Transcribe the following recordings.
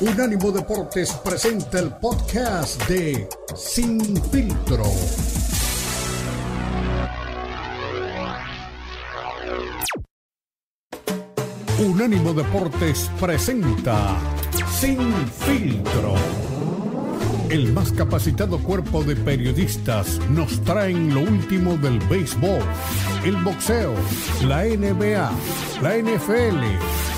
Unánimo Deportes presenta el podcast de Sin Filtro. Unánimo Deportes presenta Sin Filtro. El más capacitado cuerpo de periodistas nos traen lo último del béisbol, el boxeo, la NBA, la NFL,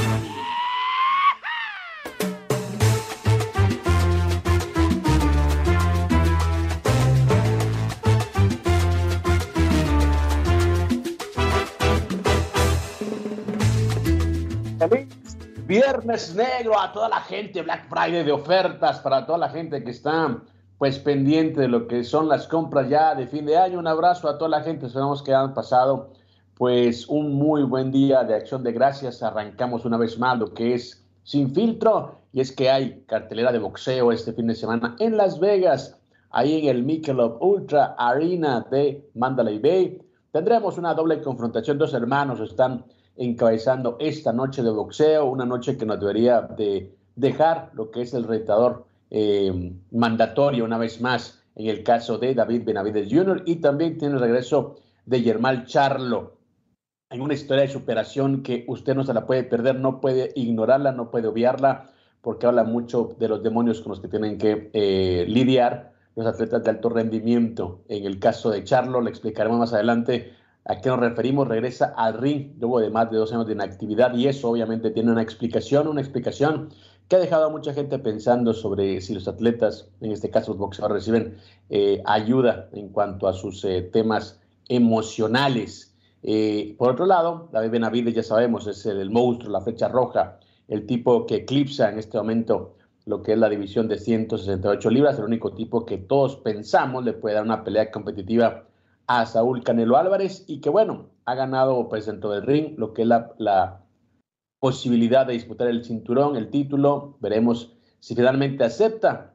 Viernes negro a toda la gente, Black Friday de ofertas para toda la gente que está pues pendiente de lo que son las compras ya de fin de año. Un abrazo a toda la gente, esperamos que hayan pasado pues un muy buen día de acción de gracias. Arrancamos una vez más lo que es sin filtro y es que hay cartelera de boxeo este fin de semana en Las Vegas, ahí en el Michelob Ultra Arena de Mandalay Bay. Tendremos una doble confrontación, dos hermanos están encabezando esta noche de boxeo, una noche que nos debería de dejar lo que es el retador eh, mandatorio una vez más en el caso de David Benavides Jr. y también tiene el regreso de Germán Charlo en una historia de superación que usted no se la puede perder, no puede ignorarla, no puede obviarla, porque habla mucho de los demonios con los que tienen que eh, lidiar los atletas de alto rendimiento. En el caso de Charlo, le explicaremos más adelante a qué nos referimos, regresa al ring luego de más de dos años de inactividad y eso obviamente tiene una explicación, una explicación que ha dejado a mucha gente pensando sobre si los atletas, en este caso los boxeadores, reciben eh, ayuda en cuanto a sus eh, temas emocionales. Eh, por otro lado, David Benavides, ya sabemos, es el, monstruo, la flecha roja, el tipo que eclipsa en este momento lo que es la división de 168 libras, el único tipo que todos pensamos le puede dar una pelea competitiva a Saúl Canelo Álvarez y que bueno, ha ganado pues dentro del ring lo que es la, posibilidad de disputar el cinturón, el título. Veremos si finalmente acepta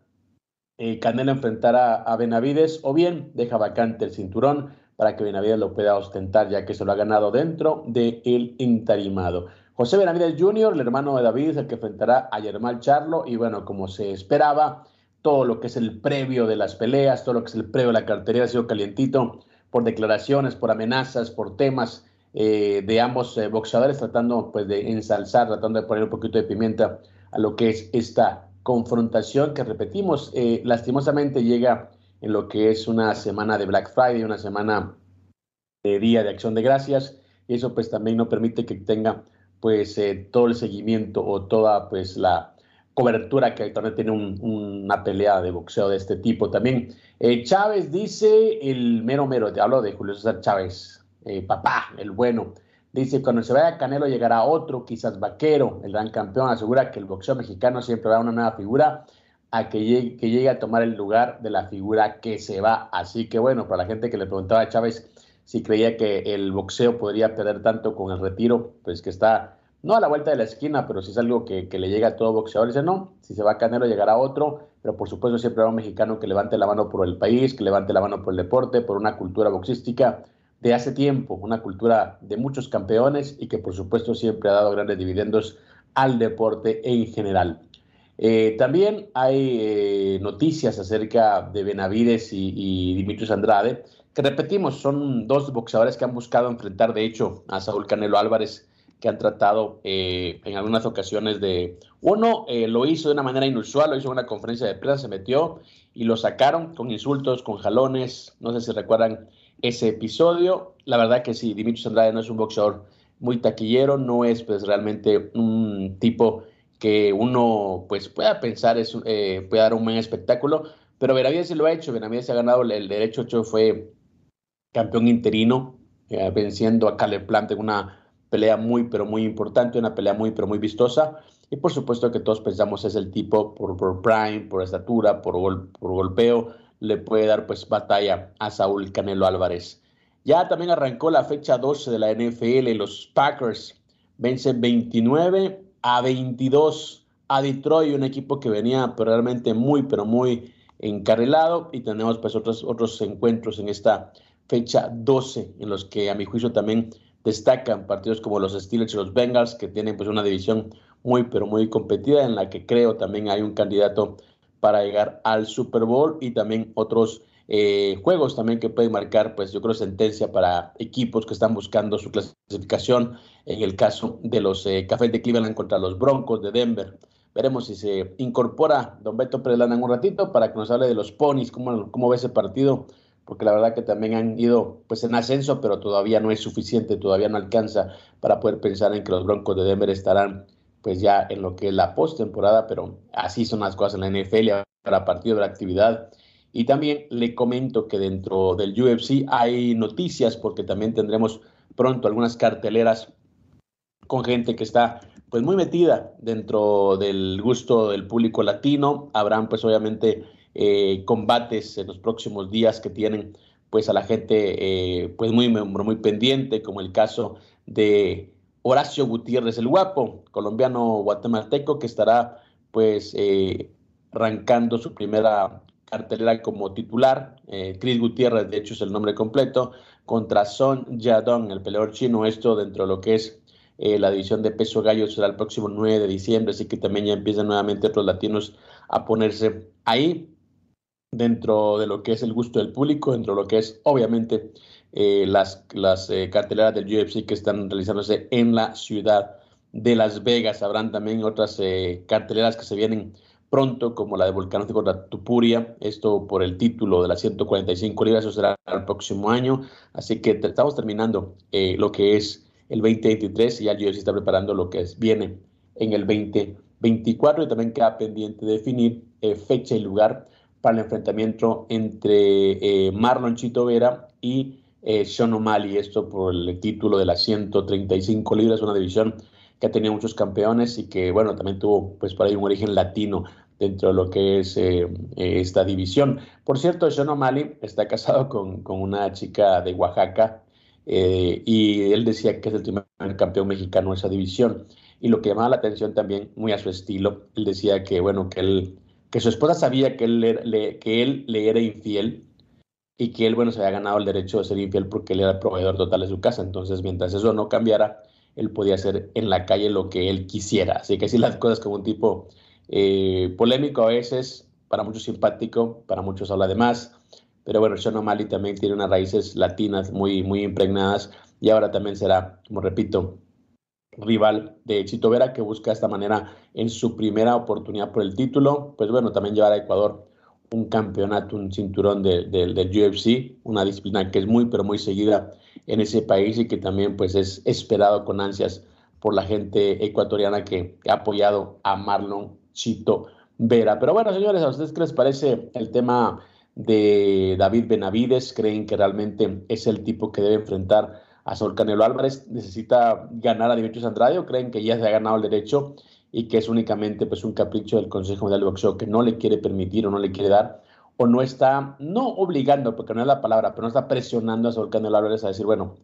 eh, Canelo enfrentar a, Benavides o bien deja vacante el cinturón para que Benavides lo pueda ostentar ya que se lo ha ganado dentro del el entarimado. José Benavides Jr., el hermano de David, el que enfrentará a Germán Charlo y bueno, como se esperaba, todo lo que es el previo de las peleas, todo lo que es el previo de la cartera ha sido calientito por declaraciones, por amenazas, por temas eh, de ambos eh, boxeadores, tratando pues de ensalzar, tratando de poner un poquito de pimienta a lo que es esta confrontación que repetimos, eh, lastimosamente llega en lo que es una semana de Black Friday, una semana de Día de Acción de Gracias, y eso pues también no permite que tenga pues todo el seguimiento o toda pues la cobertura que también tiene un, una pelea de boxeo de este tipo. También eh, Chávez dice, el mero mero, te hablo de Julio César Chávez, eh, papá, el bueno, dice, cuando se vaya Canelo llegará otro, quizás Vaquero, el gran campeón, asegura que el boxeo mexicano siempre va a una nueva figura a que llegue, que llegue a tomar el lugar de la figura que se va. Así que bueno, para la gente que le preguntaba a Chávez si creía que el boxeo podría perder tanto con el retiro, pues que está no a la vuelta de la esquina, pero si es algo que, que, le llega a todo boxeador, dice no, si se va a Canelo llegará otro, pero por supuesto siempre habrá un mexicano que levante la mano por el país, que levante la mano por el deporte, por una cultura boxística de hace tiempo, una cultura de muchos campeones y que por supuesto siempre ha dado grandes dividendos al deporte en general. Eh, también hay eh, noticias acerca de Benavides y, y Dimitrios Andrade, que repetimos, son dos boxeadores que han buscado enfrentar de hecho a Saúl Canelo Álvarez que han tratado eh, en algunas ocasiones de... Uno eh, lo hizo de una manera inusual, lo hizo en una conferencia de prensa, se metió y lo sacaron con insultos, con jalones, no sé si recuerdan ese episodio. La verdad que sí, Dimitri Andrade no es un boxeador muy taquillero, no es pues realmente un tipo que uno pues pueda pensar es, eh, puede dar un buen espectáculo, pero Benavides sí lo ha hecho, Benavides ha ganado el, derecho, fue campeón interino, venciendo a Caleb Plant en una pelea muy, pero muy importante, una pelea muy, pero muy vistosa. Y por supuesto que todos pensamos es el tipo por, por prime, por estatura, por, gol, por golpeo, le puede dar pues batalla a Saúl Canelo Álvarez. Ya también arrancó la fecha 12 de la NFL, los Packers vencen 29 a 22 a Detroit, un equipo que venía realmente muy, pero muy encarrilado. Y tenemos pues otros, otros encuentros en esta fecha 12, en los que a mi juicio también destacan partidos como los Steelers y los Bengals, que tienen pues una división muy, pero muy competida, en la que creo también hay un candidato para llegar al Super Bowl y también otros eh, juegos también que pueden marcar, pues yo creo, sentencia para equipos que están buscando su clasificación. En el caso de los eh, Cafés de Cleveland contra los Broncos de Denver. Veremos si se incorpora Don Beto Perelana en un ratito para que nos hable de los ponis, cómo, cómo ve ese partido, porque la verdad que también han ido pues en ascenso, pero todavía no es suficiente, todavía no alcanza para poder pensar en que los Broncos de Denver estarán pues ya en lo que es la postemporada, pero así son las cosas en la NFL, para partido de la actividad. Y también le comento que dentro del UFC hay noticias porque también tendremos pronto algunas carteleras con gente que está pues muy metida dentro del gusto del público latino. Habrán pues obviamente eh, combates en los próximos días que tienen pues a la gente eh, pues muy, muy pendiente, como el caso de Horacio Gutiérrez, el guapo, colombiano guatemalteco, que estará pues eh, arrancando su primera cartelera como titular. Eh, Chris Gutiérrez, de hecho, es el nombre completo, contra Son Yadong, el peleador chino. Esto dentro de lo que es eh, la división de peso gallo será el próximo 9 de diciembre, así que también ya empiezan nuevamente otros latinos a ponerse ahí dentro de lo que es el gusto del público, dentro de lo que es obviamente eh, las, las eh, carteleras del UFC que están realizándose en la ciudad de Las Vegas. Habrán también otras eh, carteleras que se vienen pronto, como la de Volcán contra Tupuria, esto por el título de las 145 libras, eso será el próximo año, así que estamos terminando lo que es el 2023 y ya el UFC está preparando lo que es, viene en el 2024 y también queda pendiente definir fecha y lugar para el enfrentamiento entre Marlon Chito Vera y eh, Sean esto por el título de las 135 libras, una división que ha tenido muchos campeones y que, bueno, también tuvo, pues, por ahí un origen latino dentro de lo que es eh, eh, esta división. Por cierto, Sean O'Malley está casado con, con, una chica de Oaxaca eh, y él decía que es el primer campeón mexicano de esa división. Y lo que llamaba la atención también, muy a su estilo, él decía que, bueno, que, él, que su esposa sabía que él, le, que él le era infiel, y que él, bueno, se había ganado el derecho de ser infiel porque él era el proveedor total de su casa. Entonces, mientras eso no cambiara, él podía hacer en la calle lo que él quisiera. Así que sí, las cosas como un tipo eh, polémico a veces, para muchos simpático, para muchos habla de más. Pero bueno, Sean O'Malley también tiene unas raíces latinas muy, muy impregnadas y ahora también será, como repito, rival de Chito Vera, que busca de esta manera en su primera oportunidad por el título, pues bueno, también llevar a Ecuador un campeonato, un cinturón del UFC, una disciplina que es muy, pero muy seguida en ese país y que también pues es esperado con ansias por la gente ecuatoriana que ha apoyado a Marlon Chito Vera. Pero bueno, señores, ¿a ustedes qué les parece el tema de David Benavides? ¿Creen que realmente es el tipo que debe enfrentar a Saúl Canelo Álvarez? ¿Necesita ganar a Dimitrios Andrade o creen que ya se ha ganado el derecho y que es únicamente pues, un capricho del Consejo Mundial de Boxeo que no le quiere permitir o no le quiere dar o no está, no obligando, porque no es la palabra, pero no está presionando a Saúl Canelo Álvarez a decir, bueno,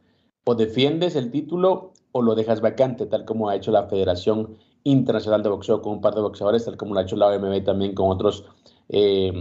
o defiendes el título o lo dejas vacante, tal como ha hecho la Federación Internacional de Boxeo con un par de boxeadores, tal como lo ha hecho la OMB también con otros eh,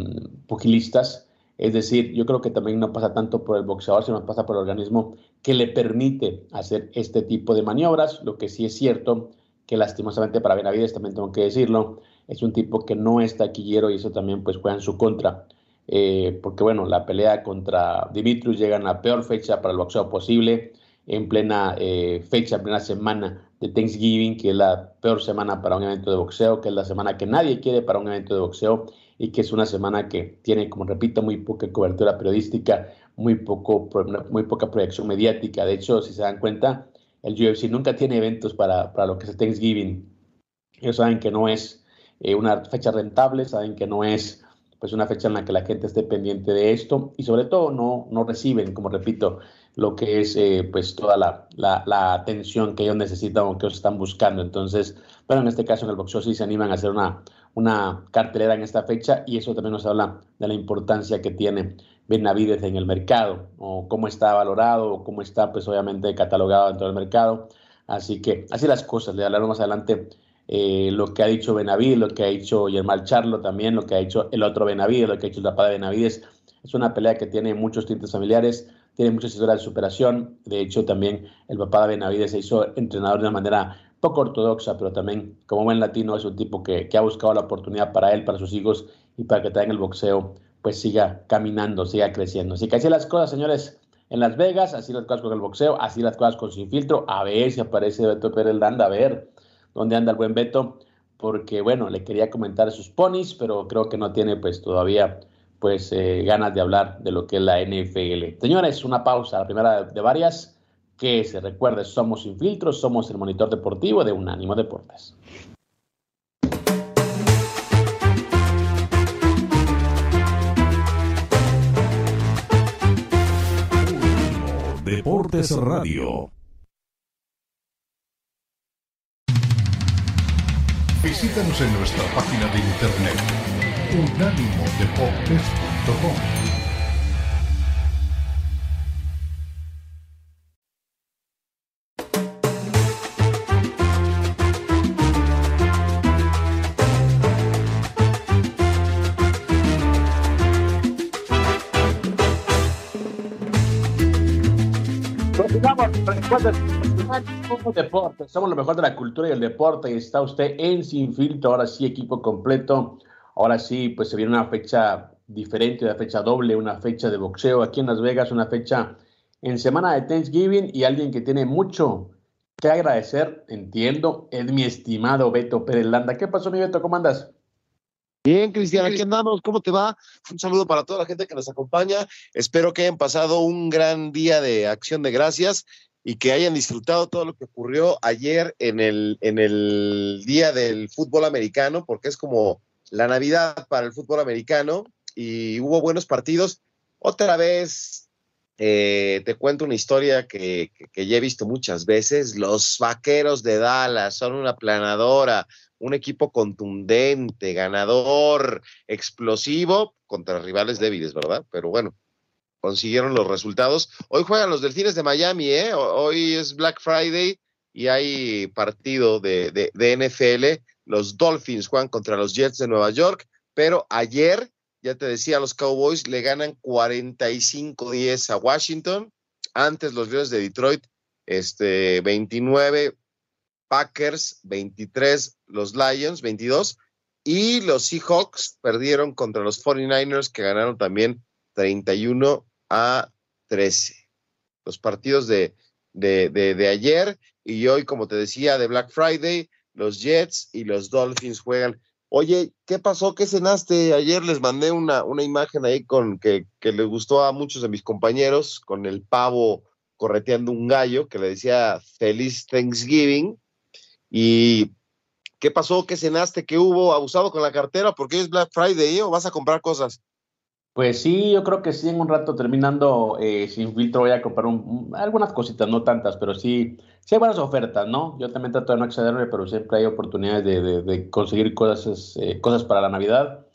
pugilistas. Es decir, yo creo que también no pasa tanto por el boxeador, sino pasa por el organismo que le permite hacer este tipo de maniobras. Lo que sí es cierto que lastimosamente para Benavides, también tengo que decirlo, es un tipo que no es taquillero y eso también pues juega en su contra. Eh, porque bueno, la pelea contra Dimitrius llega en la peor fecha para el boxeo posible, en plena eh, fecha, en plena semana de Thanksgiving, que es la peor semana para un evento de boxeo, que es la semana que nadie quiere para un evento de boxeo y que es una semana que tiene, como repito, muy poca cobertura periodística, muy, poco, muy poca proyección mediática. De hecho, si se dan cuenta, el UFC nunca tiene eventos para, para lo que es Thanksgiving. Ellos saben que no es eh, una fecha rentable, saben que no es pues una fecha en la que la gente esté pendiente de esto y sobre todo no, no reciben, como repito, lo que es eh, pues toda la, la, atención que ellos necesitan o que ellos están buscando. Entonces, bueno, en este caso en el boxeo sí se animan a hacer una, una cartelera en esta fecha y eso también nos habla de la importancia que tiene Benavides en el mercado, o cómo está valorado, o cómo está, pues obviamente, catalogado dentro del mercado. Así que, así las cosas, le hablaremos más adelante eh, lo que ha dicho Benavides, lo que ha dicho Yermal Charlo también, lo que ha dicho el otro Benavides, lo que ha dicho el papá de Benavides. Es una pelea que tiene muchos tintes familiares, tiene muchas historias de superación. De hecho, también el papá de Benavides se hizo entrenador de una manera poco ortodoxa, pero también como buen latino es un tipo que, que ha buscado la oportunidad para él, para sus hijos y para que también el boxeo pues siga caminando, siga creciendo. Así que así las cosas, señores, en Las Vegas, así las cosas con el boxeo, así las cosas con Sin Filtro. A ver si aparece Beto Pérez Landa, a ver dónde anda el buen Beto, porque bueno, le quería comentar sus ponis, pero creo que no tiene pues todavía pues eh, ganas de hablar de lo que es la NFL. Señores, una pausa, la primera de varias, que se recuerde, somos Sin Filtro, somos el monitor deportivo de Unánimo Deportes. Deportes Radio. Visítanos en nuestra página de internet unánimodeportes.com. somos lo mejor de la cultura y el deporte y está usted en Sin Filtro, ahora sí equipo completo, ahora sí pues se viene una fecha diferente, una fecha doble, una fecha de boxeo aquí en Las Vegas, una fecha en semana de Thanksgiving y alguien que tiene mucho que agradecer, entiendo, es mi estimado Beto Pérez Landa. ¿Qué pasó mi Beto? ¿Cómo andas? Bien, Cristian, aquí andamos. ¿Cómo te va? Un saludo para toda la gente que nos acompaña. Espero que hayan pasado un gran día de acción de gracias y que hayan disfrutado todo lo que ocurrió ayer en el, en el día del fútbol americano, porque es como la Navidad para el fútbol americano y hubo buenos partidos. Otra vez eh, te cuento una historia que, que, ya he visto muchas veces. Los vaqueros de Dallas son una planadora, un equipo contundente, ganador, explosivo contra rivales débiles, ¿verdad? Pero bueno, consiguieron los resultados. Hoy juegan los Delfines de Miami, ¿eh? Hoy es Black Friday y hay partido de, de, NFL. Los Dolphins juegan contra los Jets de Nueva York, pero ayer, ya te decía, los Cowboys le ganan 45-10 a Washington. Antes los Leones de Detroit, este, 29, Packers, 23, los Lions, 22. Y los Seahawks perdieron contra los 49ers, que ganaron también 31 a 13. Los partidos de, de, de, ayer y hoy, como te decía, de Black Friday, los Jets y los Dolphins juegan. Oye, ¿qué pasó? ¿Qué cenaste? Ayer les mandé una, una imagen ahí con que, que les gustó a muchos de mis compañeros, con el pavo correteando un gallo que le decía feliz Thanksgiving. ¿Y qué pasó? ¿Qué cenaste? ¿Qué hubo? ¿Abusado con la cartera? porque es Black Friday o vas a comprar cosas? Pues sí, yo creo que sí, en un rato terminando eh, sin filtro voy a comprar algunas cositas, no tantas, pero sí, sí hay buenas ofertas, ¿no? Yo también trato de no excederme, pero siempre hay oportunidades de, conseguir cosas, eh, cosas para la Navidad.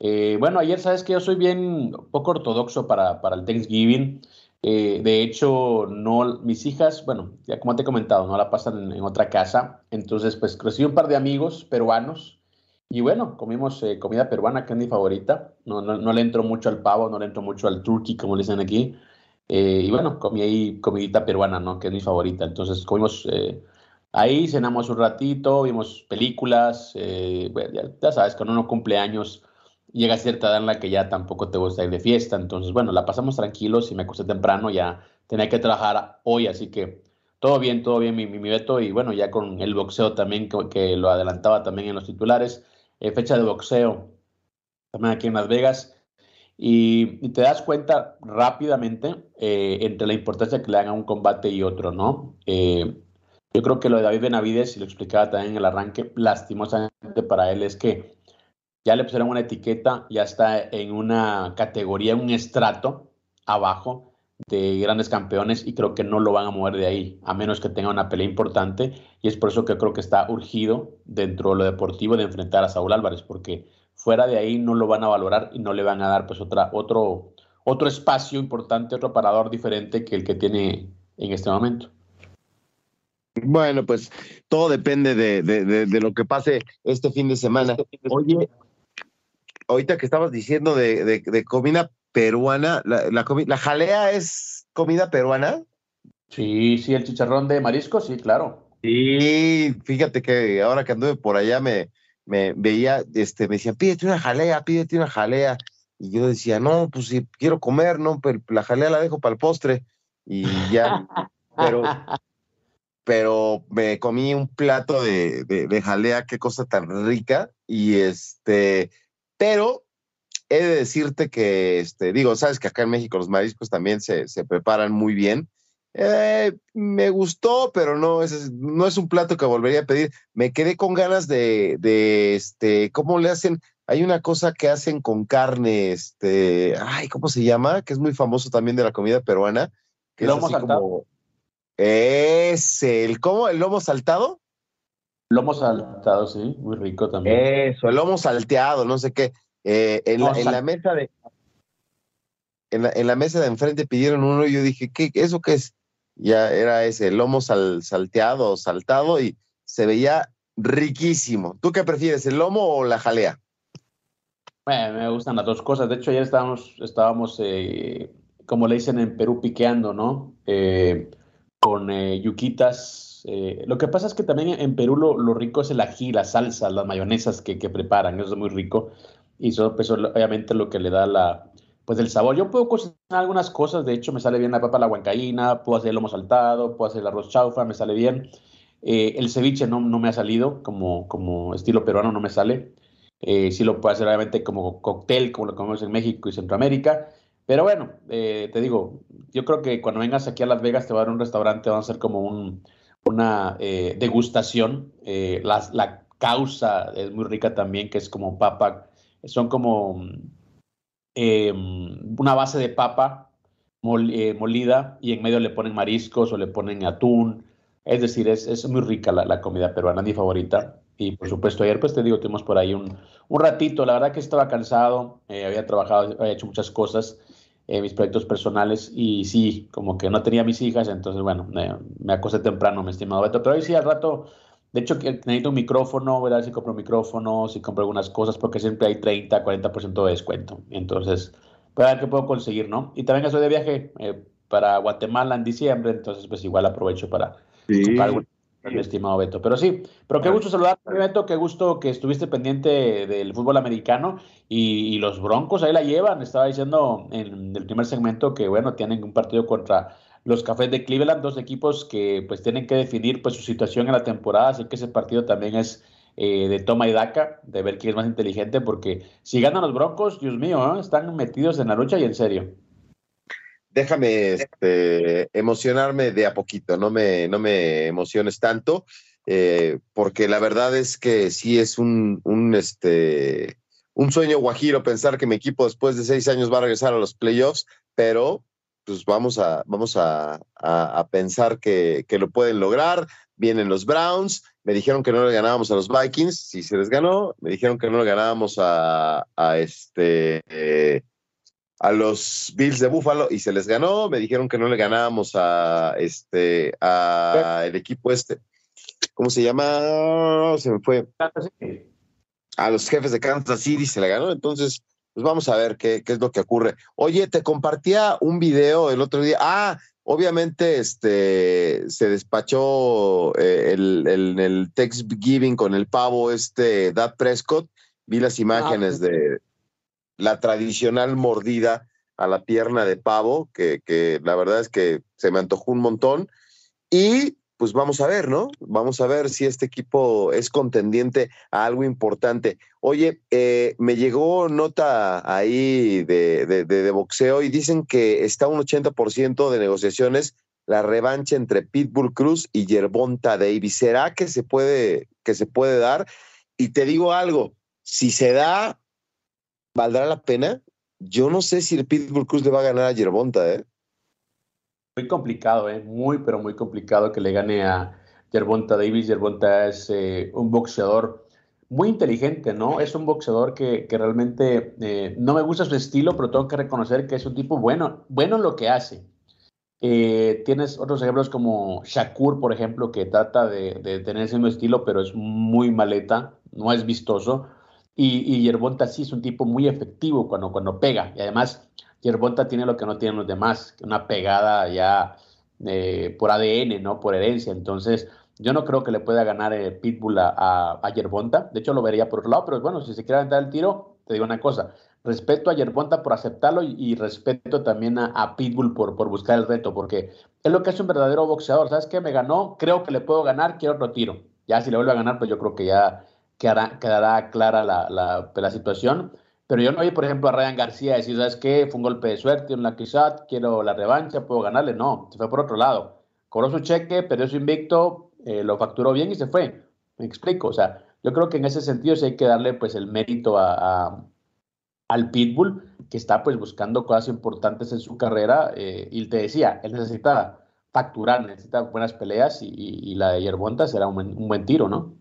Eh, bueno, ayer sabes que yo soy bien poco ortodoxo para, para el Thanksgiving. de hecho, no, mis hijas, bueno, ya como te he comentado, no la pasan en, en otra casa. Entonces, pues recibí un par de amigos peruanos y bueno, comimos eh, comida peruana, que es mi favorita. No, no, le entro mucho al pavo, no le entro mucho al turkey, como le dicen aquí. Eh, y bueno, comí ahí comidita peruana, ¿no? Que es mi favorita. Entonces comimos eh, ahí, cenamos un ratito, vimos películas. ya, sabes, cuando uno cumple años, llega cierta edad en la que ya tampoco te gusta ir de fiesta. Entonces, bueno, la pasamos tranquilos y me acosté temprano, ya tenía que trabajar hoy, así que todo bien, todo bien, mi, mi, Beto. Y bueno, ya con el boxeo también, que lo adelantaba también en los titulares eh, fecha de boxeo, también aquí en Las Vegas, y, te das cuenta rápidamente eh, entre la importancia que le dan a un combate y otro, ¿no? Eh, yo creo que lo de David Benavides, y lo explicaba también en el arranque, lastimosamente para él es que ya le pusieron una etiqueta, ya está en una categoría, un estrato abajo de grandes campeones y creo que no lo van a mover de ahí, a menos que tenga una pelea importante. Y es por eso que creo que está urgido dentro de lo deportivo de enfrentar a Saúl Álvarez, porque fuera de ahí no lo van a valorar y no le van a dar pues otra, otro, otro espacio importante, otro parador diferente que el que tiene en este momento. Bueno, pues todo depende de, de, lo que pase este fin de semana. Oye, ahorita que estabas diciendo de, comida peruana, la, la, jalea es comida peruana? Sí, sí, el chicharrón de marisco, sí, claro. Sí, fíjate que ahora que anduve por allá me, me veía, este, me decían, pídete una jalea, pídete una jalea. Y yo decía, no, pues si quiero comer, no, pero la jalea la dejo para el postre. Y ya, pero, pero me comí un plato de, de, jalea, qué cosa tan rica. Y este, pero he de decirte que, este, digo, sabes que acá en México los mariscos también se, se preparan muy bien. Eh, me gustó, pero no es, no es un plato que volvería a pedir. Me quedé con ganas de, de, este, ¿cómo le hacen? Hay una cosa que hacen con carne, este, ay, ¿cómo se llama? Que es muy famoso también de la comida peruana. Que lomo es saltado. es el, ¿cómo? ¿El lomo saltado? Lomo saltado, sí, muy rico también. Eso, el lomo salteado, no sé qué. Eh, en, la, en la mesa de, en la, en la, mesa de enfrente pidieron uno y yo dije, ¿qué? ¿Eso qué es? ya era ese lomo sal, salteado, saltado y se veía riquísimo. ¿Tú qué prefieres, el lomo o la jalea? me gustan las dos cosas. De hecho, ayer estábamos, estábamos eh, como le dicen en Perú, piqueando, ¿no? Eh, con eh, yuquitas. lo que pasa es que también en Perú lo, rico es el ají, la salsa, las mayonesas que, que preparan. Eso es muy rico. Y eso, pues, obviamente, lo que le da la, pues del sabor. Yo puedo cocinar algunas cosas, de hecho me sale bien la papa la huancaína, puedo hacer el lomo saltado, puedo hacer el arroz chaufa, me sale bien. Eh, el ceviche no, no me ha salido, como, como estilo peruano no me sale. Eh, sí lo puedo hacer obviamente como cóctel, como lo comemos en México y Centroamérica. Pero bueno, eh, te digo, yo creo que cuando vengas aquí a Las Vegas te va a dar un restaurante, va a ser como un, una degustación. La, la causa es muy rica también, que es como papa, son como Em, una base de papa eh, molida y en medio le ponen mariscos o le ponen atún. Es decir, es, es muy rica la, comida peruana, mi favorita. Y por supuesto, ayer, pues te digo, tuvimos por ahí un, un ratito. La verdad que estaba cansado, eh, había trabajado, había hecho muchas cosas, eh, mis proyectos personales, y sí, como que no tenía mis hijas, entonces, bueno, me acosté temprano, mi estimado Beto. Pero hoy sí, al rato de hecho, necesito un micrófono, voy a ver si compro micrófonos, si compro algunas cosas, porque siempre hay 30, 40% de descuento. Entonces, voy a ver qué puedo conseguir, ¿no? Y también estoy de viaje eh, para Guatemala en diciembre, entonces pues igual aprovecho para comprar algo, mi estimado Beto. Pero sí, pero qué gusto saludarte, Beto, qué gusto que estuviste pendiente del fútbol americano y, y, los Broncos ahí la llevan. Estaba diciendo en el primer segmento que, bueno, tienen un partido contra los Cafés de Cleveland, dos equipos que pues tienen que definir pues su situación en la temporada, así que ese partido también es eh, de toma y daca, de ver quién es más inteligente, porque si ganan los Broncos, Dios mío, ¿eh? están metidos en la lucha y en serio. Déjame este, emocionarme de a poquito, no me, no me emociones tanto, eh, porque la verdad es que sí es un, un, este, un sueño guajiro pensar que mi equipo después de seis años va a regresar a los playoffs, pero pues vamos a, vamos a, pensar que, lo pueden lograr. Vienen los Browns, me dijeron que no le ganábamos a los Vikings, si se les ganó, me dijeron que no le ganábamos a, este eh, a los Bills de Buffalo y se les ganó, me dijeron que no le ganábamos a este a el equipo este. ¿Cómo se llama? Se me fue. A los jefes de Kansas City se le ganó, entonces pues vamos a ver qué, qué es lo que ocurre. Oye, te compartía un video el otro día. Ah, obviamente este se despachó eh, el, el, el Thanksgiving con el pavo este Dad Prescott. Vi las ah, imágenes de la tradicional mordida a la pierna de pavo, que, que la verdad es que se me antojó un montón. Y pues vamos a ver, ¿no? Vamos a ver si este equipo es contendiente a algo importante. Oye, eh, me llegó nota ahí de, de, boxeo y dicen que está un 80% de negociaciones la revancha entre Pitbull Cruz y Yerbonta Davis. ¿Será que se puede, que se puede dar? Y te digo algo, si se da, ¿valdrá la pena? Yo no sé si el Pitbull Cruz le va a ganar a Yerbonta, ¿eh? Muy complicado, ¿eh? muy, pero muy complicado que le gane a Yerbonta Davis. Yerbonta es eh, un boxeador muy inteligente, ¿no? Es un boxeador que, que realmente eh, no me gusta su estilo, pero tengo que reconocer que es un tipo bueno, bueno en lo que hace. Eh, tienes otros ejemplos como Shakur, por ejemplo, que trata de, tener ese mismo estilo, pero es muy maleta, no es vistoso. Y, y Yerbonta sí es un tipo muy efectivo cuando, cuando pega. Y además, Yerbonta tiene lo que no tienen los demás, una pegada ya eh, por ADN, ¿no? Por herencia. Entonces, yo no creo que le pueda ganar el Pitbull a, Yerbonta. De hecho, lo vería por otro lado, pero bueno, si se quiere aventar el tiro, te digo una cosa. Respeto a Yerbonta por aceptarlo y, respeto también a, Pitbull por, por buscar el reto, porque es lo que es un verdadero boxeador. ¿Sabes qué? Me ganó, creo que le puedo ganar, quiero otro tiro. Ya si le vuelve a ganar, pues yo creo que ya quedará, quedará clara la, la, la situación. Pero yo no oí, por ejemplo, a Ryan García decir, ¿sabes qué? Fue un golpe de suerte, un lucky shot, quiero la revancha, puedo ganarle. No, se fue por otro lado. Cobró su cheque, perdió su invicto, eh, lo facturó bien y se fue. Me explico. O sea, yo creo que en ese sentido sí hay que darle pues el mérito a, al Pitbull, que está pues buscando cosas importantes en su carrera. Eh, y te decía, él necesita facturar, necesita buenas peleas y, la de Yerbonta será un, un buen tiro, ¿no?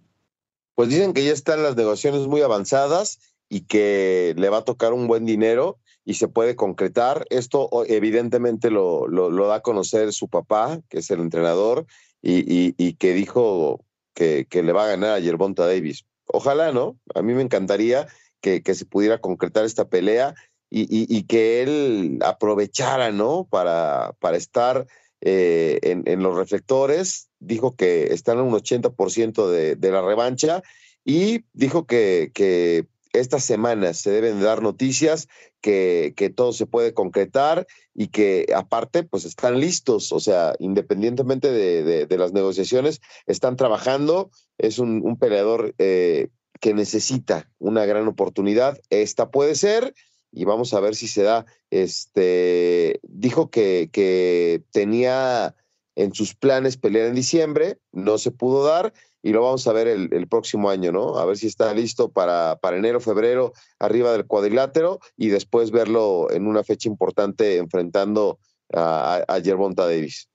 Pues dicen que ya están las negociaciones muy avanzadas y que le va a tocar un buen dinero y se puede concretar. Esto evidentemente lo, lo, da a conocer su papá, que es el entrenador, y, y, que dijo que, que, le va a ganar a Yerbonta Davis. Ojalá, ¿no? A mí me encantaría que, que se pudiera concretar esta pelea y, y, que él aprovechara, ¿no? Para, para estar eh, en, en, los reflectores. Dijo que están en un 80% de, de la revancha y dijo que, que estas semanas se deben dar noticias, que, que, todo se puede concretar y que aparte pues están listos, o sea, independientemente de, de, las negociaciones, están trabajando, es un, un peleador eh, que necesita una gran oportunidad, esta puede ser y vamos a ver si se da, este, dijo que, que tenía en sus planes pelear en diciembre, no se pudo dar y lo vamos a ver el, próximo año, ¿no? A ver si está listo para, para enero, febrero, arriba del cuadrilátero y después verlo en una fecha importante enfrentando a, a Gervonta Davis.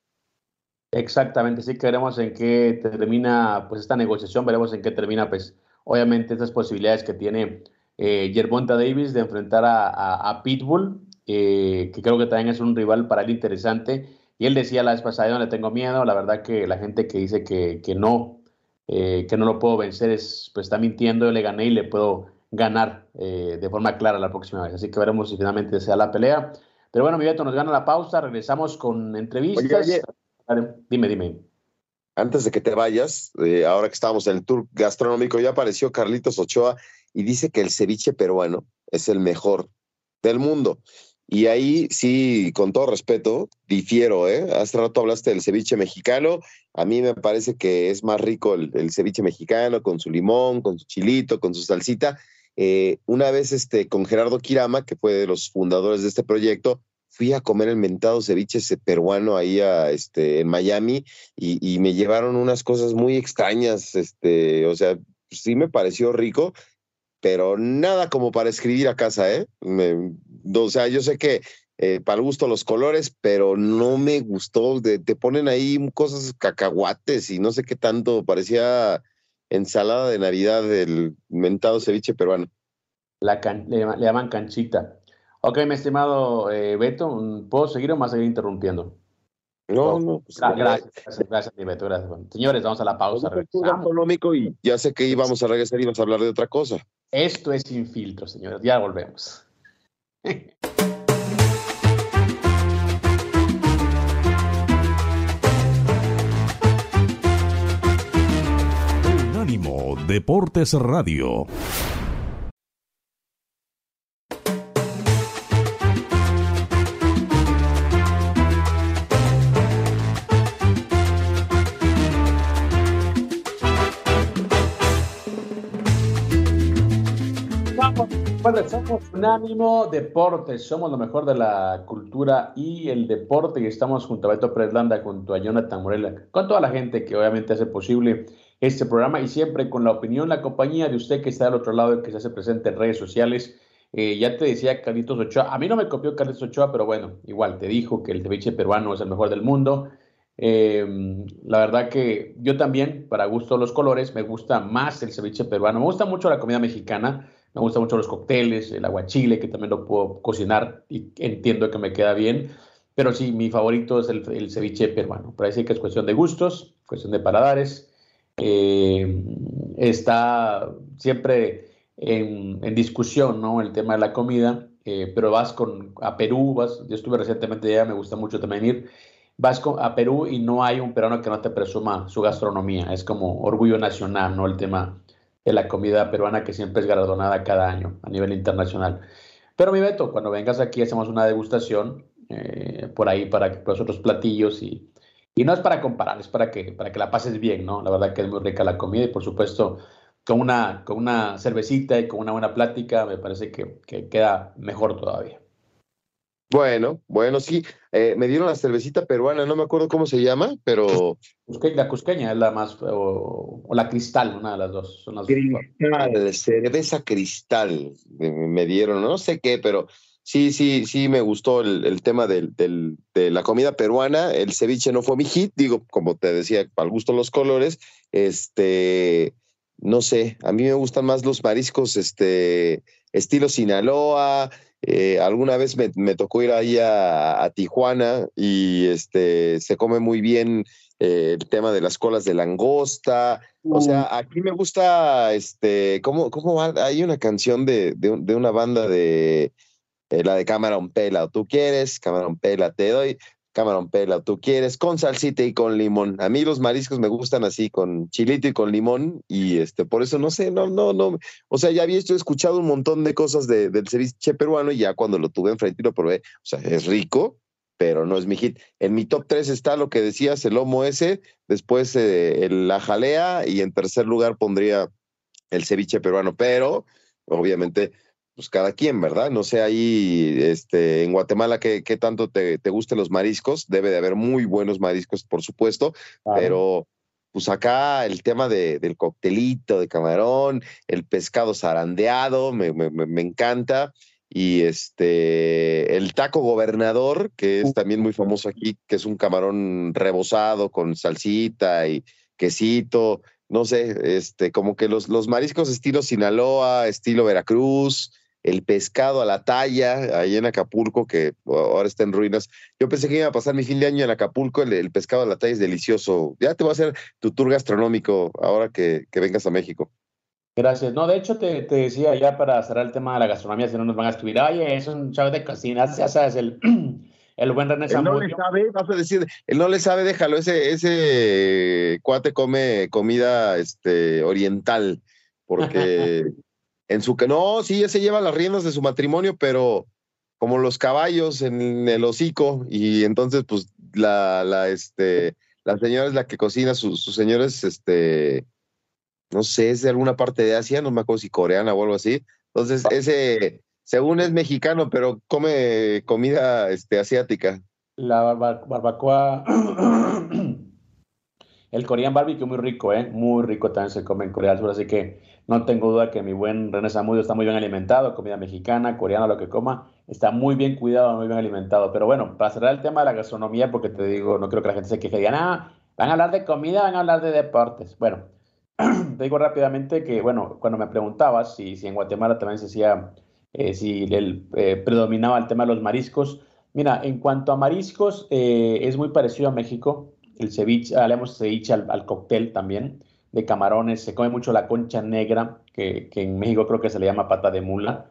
Exactamente, sí, que veremos en qué termina pues esta negociación, veremos en qué termina pues obviamente estas posibilidades que tiene eh, Gervonta Davis de enfrentar a, a, Pitbull, eh, que creo que también es un rival para él interesante. Y él decía la vez pasada, no le tengo miedo, la verdad que la gente que dice que, que no, eh, que no lo puedo vencer, es, pues está mintiendo, le gané y le puedo ganar eh, de forma clara la próxima vez. Así que veremos si finalmente sea la pelea. Pero bueno, mi Beto, nos gana la pausa, regresamos con entrevistas. Dime, dime. Antes de que te vayas, eh, ahora que estamos en el tour gastronómico, ya apareció Carlitos Ochoa y dice que el ceviche peruano es el mejor del mundo. Y ahí sí, con todo respeto, difiero, ¿eh? Hace rato hablaste del ceviche mexicano. A mí me parece que es más rico el, ceviche mexicano con su limón, con su chilito, con su salsita. Eh, una vez este, con Gerardo Kirama, que fue de los fundadores de este proyecto, fui a comer el mentado ceviche peruano ahí a, este, en Miami y, y, me llevaron unas cosas muy extrañas. Este, o sea, sí me pareció rico pero nada como para escribir a casa, ¿eh? O sea, yo sé que eh, para el gusto los colores, pero no me gustó. te ponen ahí cosas cacahuates y no sé qué tanto, parecía ensalada de Navidad del mentado ceviche peruano. La le, llaman canchita. Ok, mi estimado eh, Beto, ¿puedo seguir o más seguir interrumpiendo? No, no. Pues, gracias, gracias, gracias, Beto, gracias. Señores, vamos a la pausa. económico y ya sé que íbamos a regresar y íbamos a hablar de otra cosa. Esto es sin filtro, señores. Ya volvemos. Unánimo Deportes Radio. Somos Unánimo Deportes, somos lo mejor de la cultura y el deporte y estamos junto a Beto Preslanda, junto a Jonathan Morela, con toda la gente que obviamente hace posible este programa y siempre con la opinión, la compañía de usted que está al otro lado y que se hace presente en redes sociales. Eh, ya te decía Carlitos Ochoa, a mí no me copió Carlitos Ochoa, pero bueno, igual te dijo que el ceviche peruano es el mejor del mundo. Em, la verdad que yo también, para gusto los colores, me gusta más el ceviche peruano. Me gusta mucho la comida mexicana me gustan mucho los cócteles, el aguachile, que también lo puedo cocinar y entiendo que me queda bien. Pero sí, mi favorito es el, ceviche peruano. Parece que es cuestión de gustos, cuestión de paladares. Eh, está siempre en, discusión, ¿no? El tema de la comida, eh, pero vas con, a Perú, vas, yo estuve recientemente allá, me gusta mucho también ir, vas a Perú y no hay un peruano que no te presuma su gastronomía, es como orgullo nacional, ¿no? El tema de la comida peruana que siempre es galardonada cada año a nivel internacional. Pero mi Beto, cuando vengas aquí hacemos una degustación eh, por ahí para los otros platillos y, y no es para comparar, es para que, para que la pases bien, ¿no? La verdad que es muy rica la comida y por supuesto con una, con una cervecita y con una buena plática me parece que, queda mejor todavía. Bueno, bueno, sí. Eh, me dieron la cervecita peruana, no me acuerdo cómo se llama, pero. La cusqueña es la más. O, la cristal, una de las dos. Son las cristal, cerveza cristal. Me dieron, no sé qué, pero sí, sí, sí me gustó el, tema del, de la comida peruana. El ceviche no fue mi hit, digo, como te decía, al gusto los colores. Este no sé, a mí me gustan más los mariscos, este, estilo Sinaloa. Eh, alguna vez me, tocó ir ahí a, Tijuana y este, se come muy bien eh, el tema de las colas de langosta. O sea, mm. aquí me gusta, este, ¿cómo, cómo va? Hay una canción de, de, una banda de, eh, la de Camarón Pela, tú quieres, Camarón Pela, te doy camarón pela, tú quieres, con salsita y con limón. A mí los mariscos me gustan así, con chilito y con limón, y este, por eso no sé, no, no, no. O sea, ya había escuchado un montón de cosas de, del ceviche peruano y ya cuando lo tuve enfrente y lo probé, o sea, es rico, pero no es mi hit. En mi top 3 está lo que decías, el lomo ese, después eh, la jalea y en tercer lugar pondría el ceviche peruano, pero obviamente pues cada quien, ¿verdad? No sé ahí, este, en Guatemala, ¿qué, qué tanto te, te gusten los mariscos? Debe de haber muy buenos mariscos, por supuesto, pero pues acá el tema de, del coctelito de camarón, el pescado zarandeado, me, me, me, encanta. Y este, el taco gobernador, que es también muy famoso aquí, que es un camarón rebozado con salsita y quesito, no sé, este, como que los, los mariscos estilo Sinaloa, estilo Veracruz, el pescado a la talla, ahí en Acapulco, que ahora está en ruinas. Yo pensé que iba a pasar mi fin de año en Acapulco, el, pescado a la talla es delicioso. Ya te voy a hacer tu tour gastronómico ahora que, vengas a México. Gracias. No, de hecho, te, decía ya para cerrar el tema de la gastronomía, si no nos van a escribir, oye, es un chavo de cocina, ya sabes, el, el buen René Él no le sabe, vas a decir, él no le sabe, déjalo, ese, ese cuate come comida este, oriental, porque en su que no, sí, ya se lleva las riendas de su matrimonio, pero como los caballos en el hocico, y entonces, pues, la, la, este, la señora es la que cocina, sus su señores, este, no sé, es de alguna parte de Asia, no me acuerdo si coreana o algo así. Entonces, ah. ese, según es mexicano, pero come comida este, asiática. La barbacoa, el coreano barbecue muy rico, ¿eh? Muy rico también se come en Corea del Sur, así que no tengo duda que mi buen René Zamudio está muy bien alimentado, comida mexicana, coreana, lo que coma, está muy bien cuidado, muy bien alimentado. Pero bueno, para cerrar el tema de la gastronomía, porque te digo, no creo que la gente se queje y diga, ah, van a hablar de comida, van a hablar de deportes. Bueno, te digo rápidamente que, bueno, cuando me preguntabas si, si en Guatemala también se hacía, eh, si el, eh, predominaba el tema de los mariscos, mira, en cuanto a mariscos, eh, es muy parecido a México. El ceviche, hablamos ceviche al, al cóctel también de camarones, se come mucho la concha negra, que, en México creo que se le llama pata de mula.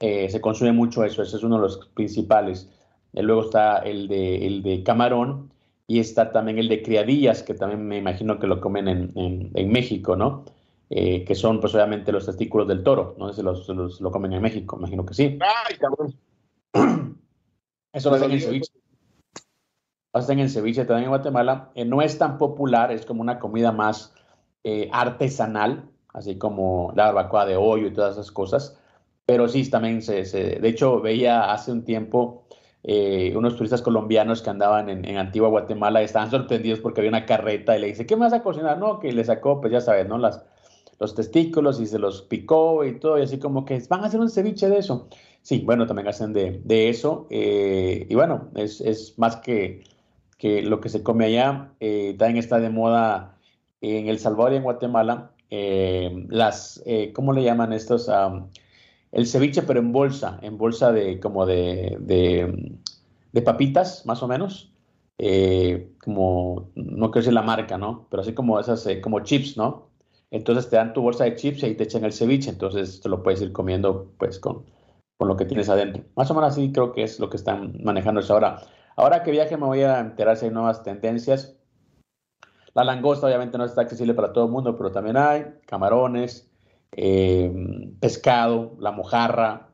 Eh, se consume mucho eso, ese es uno de los principales. Eh, luego está el de, el de camarón y está también el de criadillas, que también me imagino que lo comen en, México, ¿no? Eh, que son pues obviamente los testículos del toro, no sé si los, lo comen en México, imagino que sí. ¡Ay, cabrón! Eso lo hacen en ceviche. Hacen en ceviche también en Guatemala. no es tan popular, es como una comida más eh, artesanal, así como la barbacoa de hoyo y todas esas cosas. Pero sí, también se, de hecho, veía hace un tiempo eh, unos turistas colombianos que andaban en, Antigua Guatemala estaban sorprendidos porque había una carreta y le dice, ¿qué me vas a cocinar? No, que le sacó, pues ya sabes, ¿no? Las, los testículos y se los picó y todo, y así como que van a hacer un ceviche de eso. Sí, bueno, también hacen de, de eso. Eh, y bueno, es, es, más que, que lo que se come allá. también está de moda en El Salvador y en Guatemala, eh, las, eh, ¿cómo le llaman estos? el ceviche, pero en bolsa, en bolsa de como de, de papitas, más o menos, eh, como, no quiero decir la marca, ¿no? Pero así como esas, como chips, ¿no? Entonces te dan tu bolsa de chips y ahí te echan el ceviche, entonces te lo puedes ir comiendo pues con, con lo que tienes adentro. Más o menos así creo que es lo que están manejando ahora. Ahora que viaje me voy a enterar si hay nuevas tendencias. La langosta obviamente no está accesible para todo el mundo, pero también hay camarones, eh, pescado, la mojarra.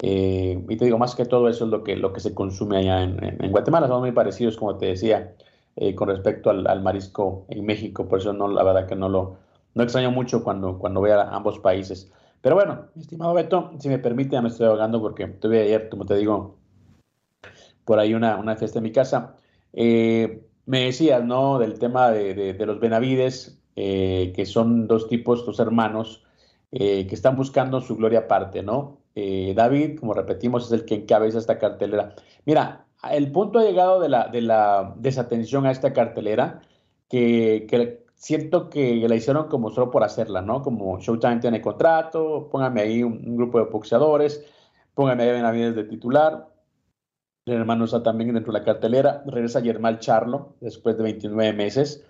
Eh, y te digo, más que todo eso es lo que, lo que se consume allá en, Guatemala. Son muy parecidos, como te decía, eh, con respecto al, marisco en México. Por eso no, la verdad que no lo no extraño mucho cuando, cuando voy a ambos países. Pero bueno, estimado Beto, si me permite, ya me estoy ahogando porque tuve ayer, como te digo, por ahí una, una fiesta en mi casa. Me decías, ¿no? Del tema de, de, los Benavides, eh, que son dos tipos, dos hermanos, eh, que están buscando su gloria aparte, ¿no? David, como repetimos, es el que encabeza esta cartelera. Mira, el punto ha llegado de la, de la desatención a esta cartelera, que, que siento que la hicieron como solo por hacerla, ¿no? Como Showtime tiene contrato, póngame ahí un, grupo de boxeadores, póngame ahí Benavides de titular. El hermano está también dentro de la cartelera. Regresa Germán Charlo después de 29 meses.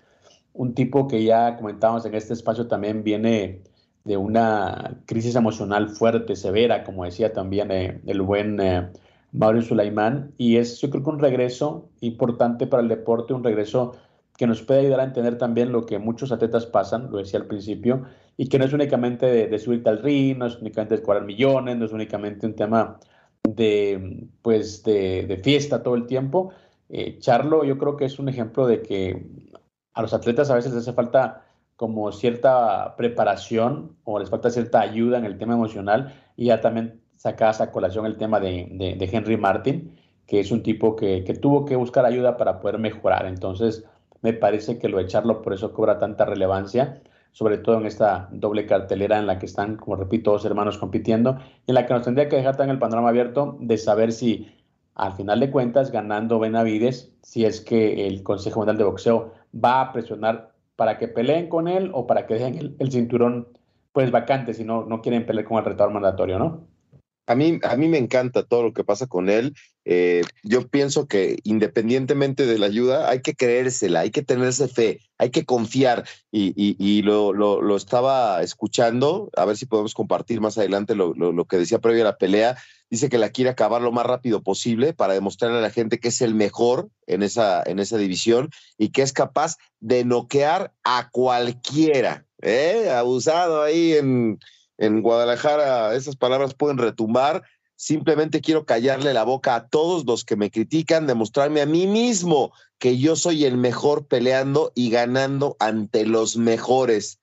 Un tipo que ya comentábamos en este espacio también viene de una crisis emocional fuerte, severa, como decía también eh, el buen eh, Mauricio Sulaimán. Y es, yo creo que un regreso importante para el deporte, un regreso que nos puede ayudar a entender también lo que muchos atletas pasan, lo decía al principio, y que no es únicamente de, subirte al ring, no es únicamente de cobrar millones, no es únicamente un tema de, pues, de, fiesta todo el tiempo. Eh, Charlo, yo creo que es un ejemplo de que a los atletas a veces les hace falta como cierta preparación o les falta cierta ayuda en el tema emocional y ya también sacas a colación el tema de, Henry Martin, que es un tipo que, que, tuvo que buscar ayuda para poder mejorar. Entonces, me parece que lo de Charlo por eso cobra tanta relevancia, sobre todo en esta doble cartelera en la que están, como repito, dos hermanos compitiendo, y en la que nos tendría que dejar tan el panorama abierto de saber si, al final de cuentas, ganando Benavides, si es que el Consejo Mundial de Boxeo va a presionar para que peleen con él o para que dejen el, cinturón pues vacante si no, no quieren pelear con el retador mandatorio, ¿no? A mí, a mí me encanta todo lo que pasa con él. Eh, yo pienso que independientemente de la ayuda, hay que creérsela, hay que tenerse fe, hay que confiar. Y, lo, lo, estaba escuchando, a ver si podemos compartir más adelante lo, lo, que decía previo a la pelea. Dice que la quiere acabar lo más rápido posible para demostrarle a la gente que es el mejor en esa, en esa división y que es capaz de noquear a cualquiera. ¿eh? Abusado ahí en en Guadalajara esas palabras pueden retumbar. Simplemente quiero callarle la boca a todos los que me critican, demostrarme a mí mismo que yo soy el mejor peleando y ganando ante los mejores.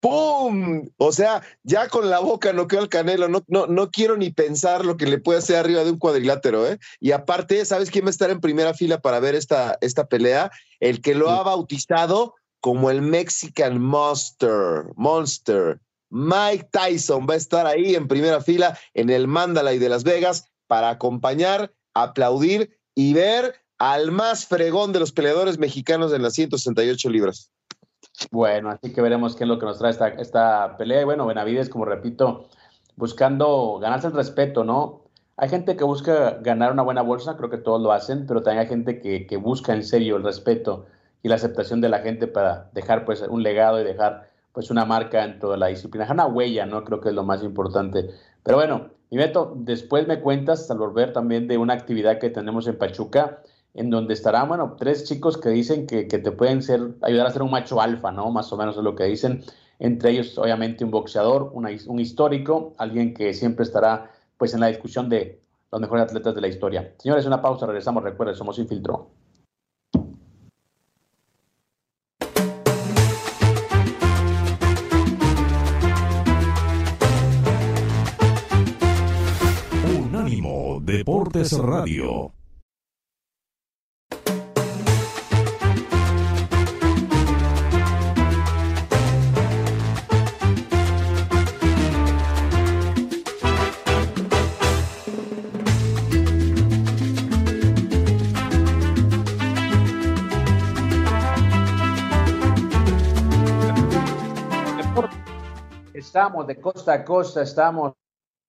¡Pum! O sea, ya con la boca no quedó el canelo, no, no, no quiero ni pensar lo que le puede hacer arriba de un cuadrilátero, ¿eh? Y aparte, ¿sabes quién va a estar en primera fila para ver esta, esta pelea? El que lo ha bautizado como el Mexican Monster, Monster, Mike Tyson va a estar ahí en primera fila en el Mandalay de Las Vegas para acompañar, aplaudir y ver al más fregón de los peleadores mexicanos en las 168 libras. Bueno, así que veremos qué es lo que nos trae esta, esta pelea. Y bueno, Benavides, como repito, buscando ganarse el respeto, ¿no? Hay gente que busca ganar una buena bolsa, creo que todos lo hacen, pero también hay gente que, que busca en serio el respeto y la aceptación de la gente para dejar pues un legado y dejar pues una marca en toda la disciplina, una huella, ¿no? Creo que es lo más importante. Pero bueno, mi después me cuentas al volver también de una actividad que tenemos en Pachuca, en donde estarán, bueno, tres chicos que dicen que, te pueden ser, ayudar a ser un macho alfa, ¿no? Más o menos es lo que dicen. Entre ellos, obviamente, un boxeador, un histórico, alguien que siempre estará, pues, en la discusión de los mejores atletas de la historia. Señores, una pausa, regresamos. Recuerden, somos Infiltro. Deportes Radio. Estamos de costa a costa, estamos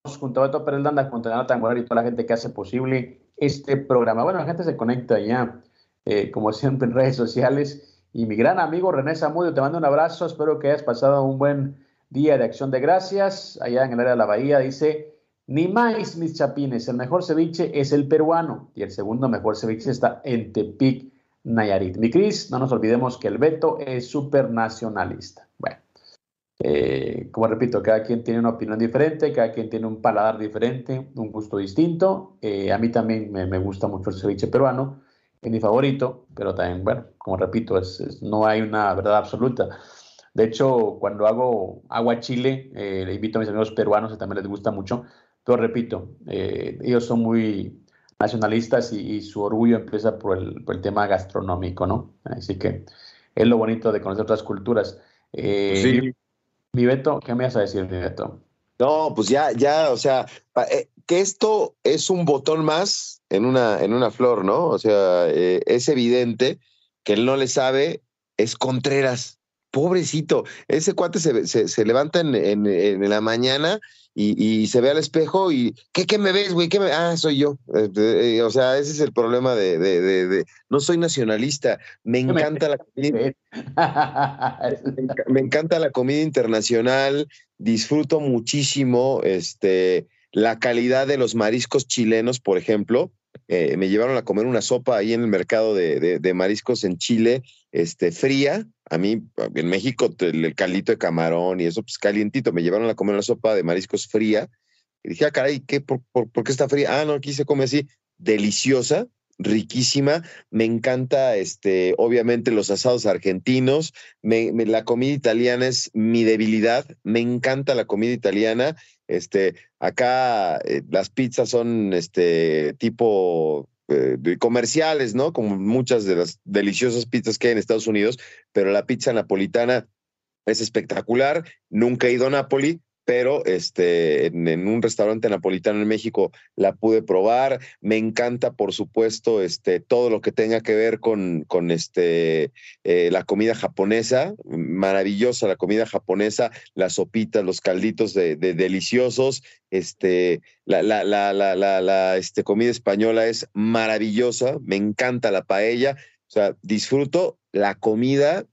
junto a Beto Pérez Landa, junto a Jonathan y toda la gente que hace posible este programa. Bueno, la gente se conecta ya, eh, como siempre, en redes sociales. Y mi gran amigo René Zamudio, te mando un abrazo. Espero que hayas pasado un buen día de acción de gracias allá en el área de la Bahía. Dice, ni más, mis chapines, el mejor ceviche es el peruano y el segundo mejor ceviche está en Tepic, Nayarit. Mi Cris, no nos olvidemos que el Beto es súper nacionalista. Bueno, eh, como repito, cada quien tiene una opinión diferente, cada quien tiene un paladar diferente, un gusto distinto. Eh, a mí también me, gusta mucho el ceviche peruano, es mi favorito, pero también, bueno, como repito, es, no hay una verdad absoluta. De hecho, cuando hago agua chile, eh, le invito a mis amigos peruanos que también les gusta mucho, pero repito, ellos son muy nacionalistas y, su orgullo empieza por el, por el, tema gastronómico, ¿no? Así que es lo bonito de conocer otras culturas. sí. Mi Beto, ¿qué me vas a decir, mi Beto? No, pues ya, ya, o sea, eh, que esto es un botón más en una, en una flor, ¿no? O sea, eh, es evidente que él no le sabe, es Contreras. Pobrecito, ese cuate se, se, levanta en, en, la mañana y, se ve al espejo y, ¿qué, qué me ves, güey? ¿Qué me... Ah, soy yo. Eh, o sea, ese es el problema de, de, de, no soy nacionalista, me encanta la comida. me encanta la comida internacional, disfruto muchísimo este, la calidad de los mariscos chilenos, por ejemplo. Eh, me llevaron a comer una sopa ahí en el mercado de, de mariscos en Chile, este, fría, a mí, en México, el caldito de camarón y eso, pues calientito. Me llevaron a comer una sopa de mariscos fría. Y dije, ah, caray, ¿qué, por, qué está fría? Ah, no, aquí se come así. Deliciosa, riquísima. Me encanta, este, obviamente, los asados argentinos. la comida italiana es mi debilidad. Me encanta la comida italiana. Este, acá eh, las pizzas son este tipo eh, comerciales, ¿no? Como muchas de las deliciosas pizzas que hay en Estados Unidos, pero la pizza napolitana es espectacular. Nunca he ido a Nápoli, pero este, en, un restaurante napolitano en México la pude probar. Me encanta, por supuesto, este, todo lo que tenga que ver con, con este, eh, la comida japonesa. Maravillosa la comida japonesa, las sopitas, los calditos de, deliciosos. Este, la, la, la, la, este, comida española es maravillosa. Me encanta la paella. O sea, disfruto la comida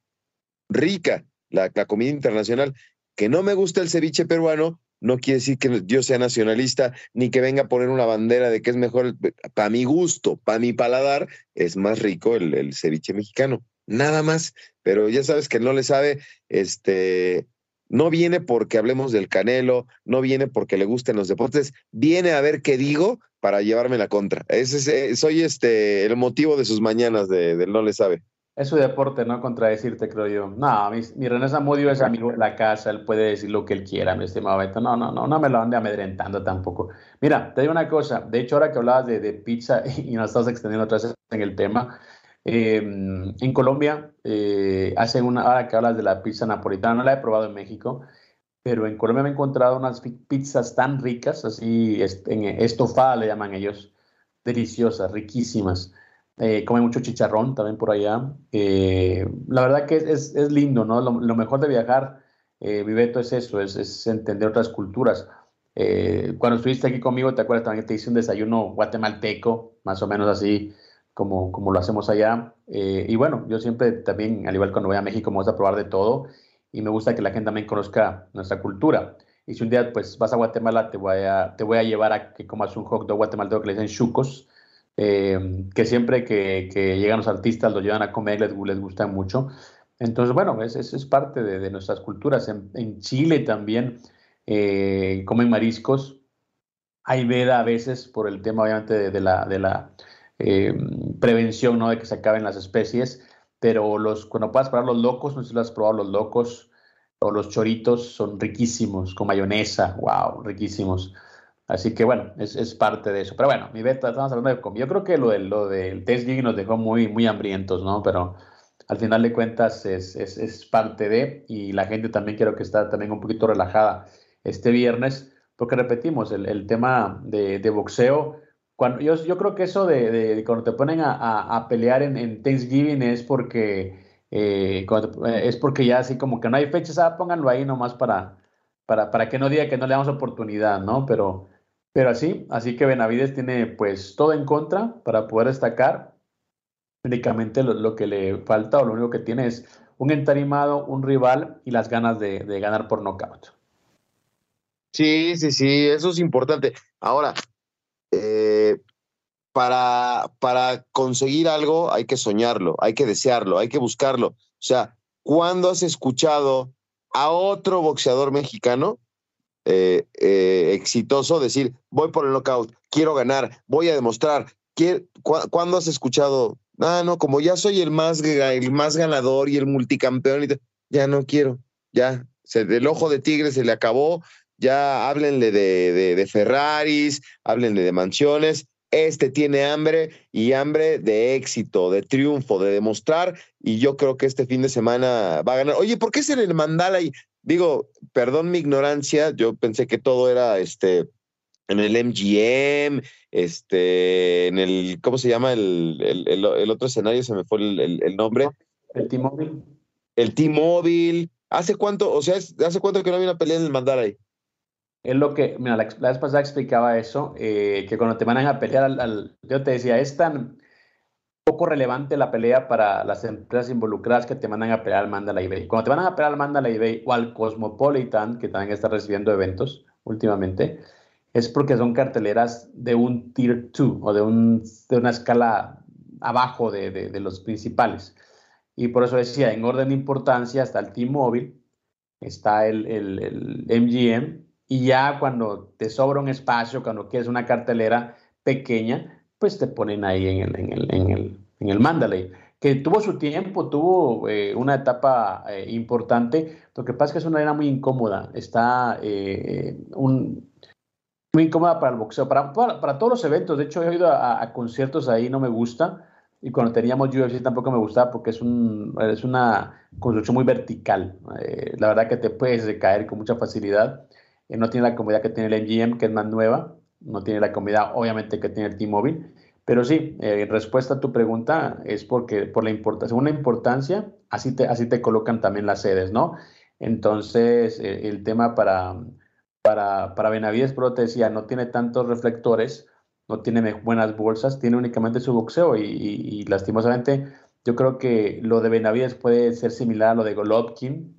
rica, la comida internacional que no me gusta el ceviche peruano, no quiere decir que yo sea nacionalista ni que venga a poner una bandera de que es mejor, para mi gusto, para mi paladar, es más rico el, ceviche mexicano. Nada más, pero ya sabes que no le sabe, este, no viene porque hablemos del canelo, no viene porque le gusten los deportes, viene a ver qué digo para llevarme la contra. Ese, soy este, el motivo de sus mañanas de, de no le sabe. Es su deporte, no contradecirte, creo yo. No, mi, mi René Zamudio es amigo de la casa, él puede decir lo que él quiera, mi estimado Beto. No, no, no, no me lo ande amedrentando tampoco. Mira, te digo una cosa, de hecho, ahora que hablabas de, pizza y nos estás extendiendo otra vez en el tema, em, en Colombia eh, hacen una, ahora que hablas de la pizza napolitana, no la he probado en México, pero en Colombia me he encontrado unas pizzas tan ricas, así en estofada le llaman ellos, deliciosas, riquísimas. Eh, come mucho chicharrón también por allá. Eh, la verdad que es, es, lindo, ¿no? Lo, mejor de viajar, eh, es eso, es, entender otras culturas. Eh, cuando estuviste aquí conmigo, ¿te acuerdas también que te hice un desayuno guatemalteco, más o menos así como, como lo hacemos allá? y bueno, yo siempre también, al igual cuando voy a México, me gusta probar de todo y me gusta que la gente también conozca nuestra cultura. Y si un día pues vas a Guatemala, te voy a, te voy a llevar a que comas un hot dog guatemalteco que le dicen chucos, eh, que siempre que, llegan los artistas los llevan a comer, les, les gusta mucho. Entonces, bueno, eso es, parte de, nuestras culturas. En, Chile también eh, comen mariscos. Hay veda a veces por el tema, obviamente, de, la, de la eh, prevención, ¿no? De que se acaben las especies. Pero los, cuando puedas probar los locos, no sé si lo has probado, los locos o los choritos son riquísimos, con mayonesa, wow, riquísimos. Así que bueno, es, parte de eso. Pero bueno, mi beta, estamos hablando de comida. Yo creo que lo, de, lo del test nos dejó muy, muy hambrientos, ¿no? Pero al final de cuentas es, parte de, y la gente también quiero que está también un poquito relajada este viernes, porque repetimos, el, tema de, boxeo, cuando, yo, yo creo que eso de, cuando te ponen a, pelear en, en, Thanksgiving es porque, eh, es porque ya así como que no hay fechas, ah, pónganlo ahí nomás para para, para que no diga que no le damos oportunidad, ¿no? Pero, pero así, así que Benavides tiene pues todo en contra para poder destacar. Únicamente lo, que le falta o lo único que tiene es un entarimado, un rival y las ganas de, ganar por nocaut. Sí, sí, sí, eso es importante. Ahora, eh, para, para conseguir algo hay que soñarlo, hay que desearlo, hay que buscarlo. O sea, ¿cuándo has escuchado a otro boxeador mexicano eh, eh, exitoso decir, voy por el knockout, quiero ganar, voy a demostrar? ¿Cuándo has escuchado? Ah, no, como ya soy el más, el más ganador y el multicampeón, ya no quiero, ya, el ojo de tigre se le acabó, ya háblenle de, de, de Ferraris, háblenle de mansiones, este tiene hambre y hambre de éxito, de triunfo, de demostrar. Y yo creo que este fin de semana va a ganar. Oye, ¿por qué es en el Mandala? Y digo, perdón mi ignorancia, yo pensé que todo era este en el MGM, este, en el, ¿cómo se llama el, el, otro escenario? Se me fue el, nombre. El T-Mobile. El T-Mobile. ¿Hace cuánto, o sea, hace cuánto que no había una pelea en el Mandala ahí? Es lo que, mira, la, vez pasada explicaba eso, eh, que cuando te mandan a pelear, al, yo te decía, es tan poco relevante la pelea para las empresas involucradas que te mandan a pelear al Mandalay Bay. Cuando te mandan a pelear al Mandalay Bay o al Cosmopolitan, que también está recibiendo eventos últimamente, es porque son carteleras de un Tier 2 o de, un, de una escala abajo de, de, los principales. Y por eso decía, en orden de importancia está el T-Mobile, está el, el, el MGM, y ya cuando te sobra un espacio, cuando quieres una cartelera pequeña, pues te ponen ahí en el, en el, en el, en el Mandalay, que tuvo su tiempo, tuvo eh, una etapa eh, importante. Lo que pasa es que es una arena muy incómoda, está eh, un, muy incómoda para el boxeo, para, para, todos los eventos. De hecho, he ido a, conciertos ahí, no me gusta. Y cuando teníamos UFC tampoco me gustaba porque es, un, es una construcción muy vertical. la verdad que te puedes caer con mucha facilidad. No tiene la comodidad que tiene el MGM, que es más nueva, no tiene la comodidad obviamente que tiene el T-Mobile, pero sí, eh, respuesta a tu pregunta es porque por la importancia, importancia, así te, así te colocan también las sedes, ¿no? Entonces, eh, el tema para, para, para Benavides, pero te decía, no tiene tantos reflectores, no tiene buenas bolsas, tiene únicamente su boxeo y, y lastimosamente yo creo que lo de Benavides puede ser similar a lo de Golovkin,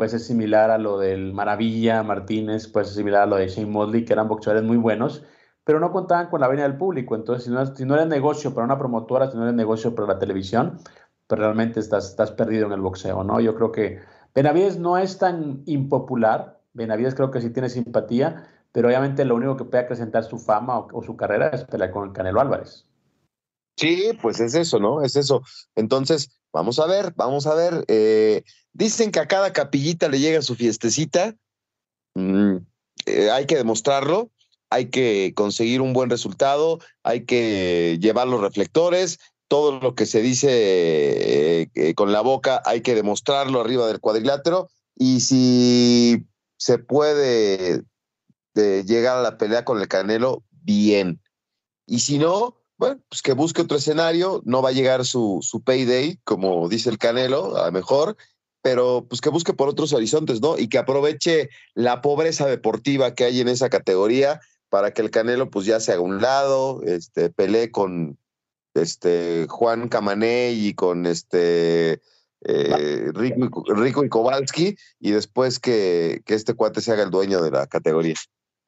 puede ser similar a lo del Maravilla Martínez, puede ser similar a lo de Shane Mosley, que eran boxeadores muy buenos, pero no contaban con la venia del público. Entonces, si no, si no eres negocio para una promotora, si no eres negocio para la televisión, pues realmente estás, estás perdido en el boxeo, ¿no? Yo creo que Benavides no es tan impopular, Benavides creo que sí tiene simpatía, pero obviamente lo único que puede acrecentar su fama o, su carrera es pelear con el Canelo Álvarez. Sí, pues es eso, ¿no? Es eso. Entonces, vamos a ver, vamos a ver. Eh, Dicen que a cada capillita le llega su fiestecita. Mm, eh, hay que demostrarlo, hay que conseguir un buen resultado, hay que llevar los reflectores. Todo lo que se dice eh, con la boca hay que demostrarlo arriba del cuadrilátero. Y si se puede llegar a la pelea con el Canelo, bien. Y si no, bueno, pues que busque otro escenario, no va a llegar su, su payday, como dice el Canelo, a lo mejor, pero pues que busque por otros horizontes, ¿no? Y que aproveche la pobreza deportiva que hay en esa categoría para que el Canelo pues ya se haga un lado, este, pelee con este Juan Camané y con este eh, Rico, Rico, y Kowalski y después que, que, este cuate se haga el dueño de la categoría.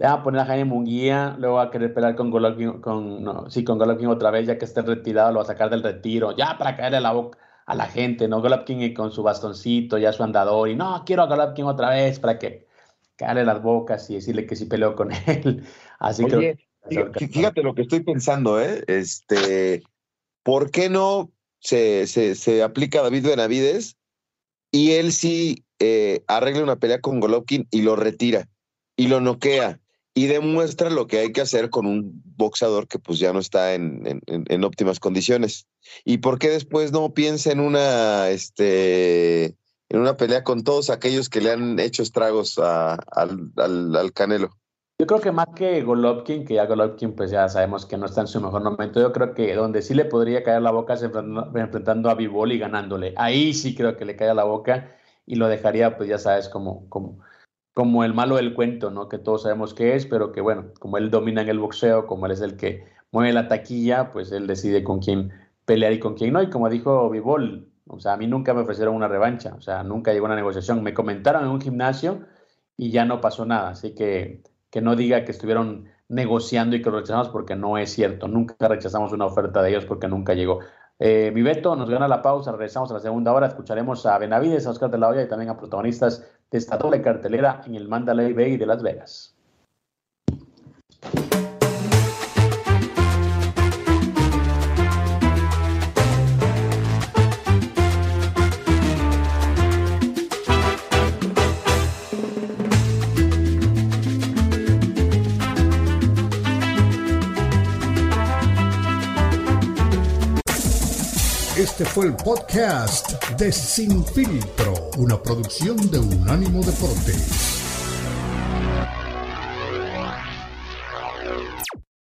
Le va a poner a Jaime Munguía, luego va a querer pelear con Golovkin, con, no, sí, con Golovkin otra vez, ya que esté retirado, lo va a sacar del retiro, ya para caerle la boca a la gente, ¿no? Golovkin con su bastoncito, ya su andador, y no, quiero a Golovkin otra vez para que caerle las bocas y decirle que sí peleó con él. Así que. Fíjate lo que estoy pensando, ¿eh? Este, ¿por qué no se, se, se aplica a David Benavides y él sí eh, arregla una pelea con Golovkin y lo retira y lo noquea? Y demuestra lo que hay que hacer con un boxeador que pues ya no está en, en, óptimas condiciones. ¿Y por qué después no piensa en una, este, en una pelea con todos aquellos que le han hecho estragos a, al, al, Canelo? Yo creo que más que Golovkin, que ya Golovkin pues ya sabemos que no está en su mejor momento, yo creo que donde sí le podría caer la boca es enfrentando, a Vivol y ganándole. Ahí sí creo que le cae la boca y lo dejaría pues ya sabes como... como como el malo del cuento, ¿no? Que todos sabemos qué es, pero que bueno, como él domina en el boxeo, como él es el que mueve la taquilla, pues él decide con quién pelear y con quién no. Y como dijo Vivol, o sea, a mí nunca me ofrecieron una revancha, o sea, nunca llegó una negociación. Me comentaron en un gimnasio y ya no pasó nada. Así que que no diga que estuvieron negociando y que lo rechazamos porque no es cierto. Nunca rechazamos una oferta de ellos porque nunca llegó. Eh, mi nos gana la pausa, regresamos a la segunda hora, escucharemos a Benavides, a Oscar de la Hoya y también a protagonistas de esta doble cartelera en el Mandalay Bay de Las Vegas. Este fue el podcast de Sin Filtro, una producción de Unánimo Deportes.